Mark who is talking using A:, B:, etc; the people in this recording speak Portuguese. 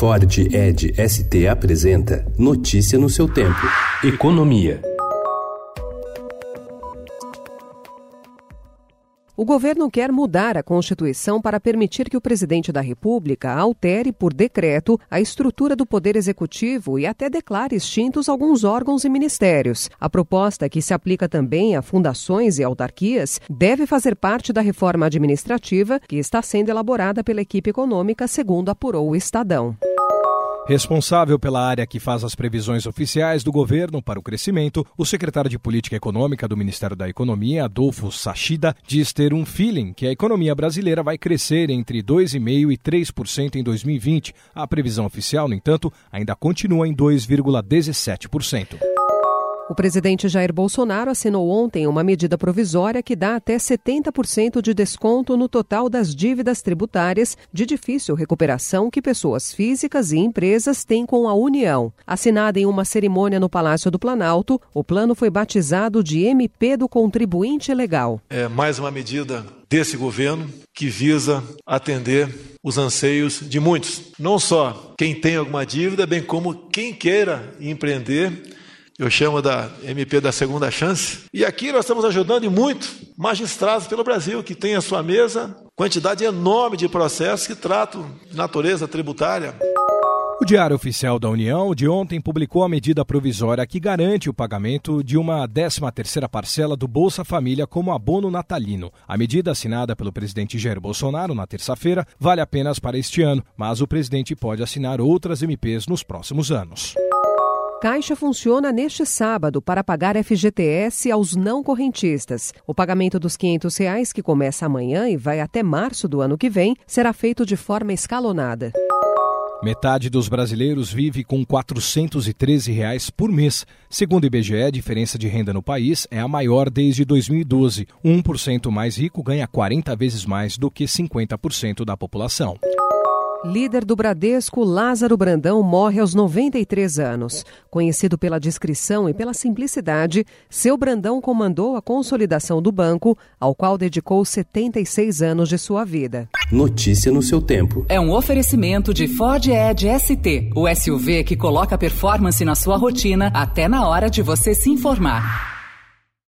A: Ford Ed ST apresenta Notícia no seu tempo. Economia.
B: O governo quer mudar a Constituição para permitir que o presidente da República altere por decreto a estrutura do Poder Executivo e até declare extintos alguns órgãos e ministérios. A proposta, que se aplica também a fundações e autarquias, deve fazer parte da reforma administrativa que está sendo elaborada pela equipe econômica, segundo apurou o Estadão.
C: Responsável pela área que faz as previsões oficiais do governo para o crescimento, o secretário de Política Econômica do Ministério da Economia, Adolfo Sachida, diz ter um feeling que a economia brasileira vai crescer entre 2,5% e 3% em 2020. A previsão oficial, no entanto, ainda continua em 2,17%.
B: O presidente Jair Bolsonaro assinou ontem uma medida provisória que dá até 70% de desconto no total das dívidas tributárias de difícil recuperação que pessoas físicas e empresas têm com a União. Assinada em uma cerimônia no Palácio do Planalto, o plano foi batizado de MP do Contribuinte Legal.
D: É mais uma medida desse governo que visa atender os anseios de muitos. Não só quem tem alguma dívida, bem como quem queira empreender eu chamo da MP da segunda chance. E aqui nós estamos ajudando e muito magistrados pelo Brasil que têm à sua mesa quantidade enorme de processos que tratam de natureza tributária.
C: O Diário Oficial da União de ontem publicou a medida provisória que garante o pagamento de uma 13ª parcela do Bolsa Família como abono natalino. A medida assinada pelo presidente Jair Bolsonaro na terça-feira vale apenas para este ano, mas o presidente pode assinar outras MPs nos próximos anos.
B: Caixa funciona neste sábado para pagar FGTS aos não correntistas. O pagamento dos 500 reais, que começa amanhã e vai até março do ano que vem, será feito de forma escalonada.
C: Metade dos brasileiros vive com 413 reais por mês. Segundo o IBGE, a diferença de renda no país é a maior desde 2012. 1% mais rico ganha 40 vezes mais do que 50% da população.
B: Líder do Bradesco, Lázaro Brandão morre aos 93 anos. Conhecido pela discrição e pela simplicidade, seu Brandão comandou a consolidação do banco, ao qual dedicou 76 anos de sua vida.
A: Notícia no seu tempo.
E: É um oferecimento de Ford Edge ST, o SUV que coloca performance na sua rotina até na hora de você se informar.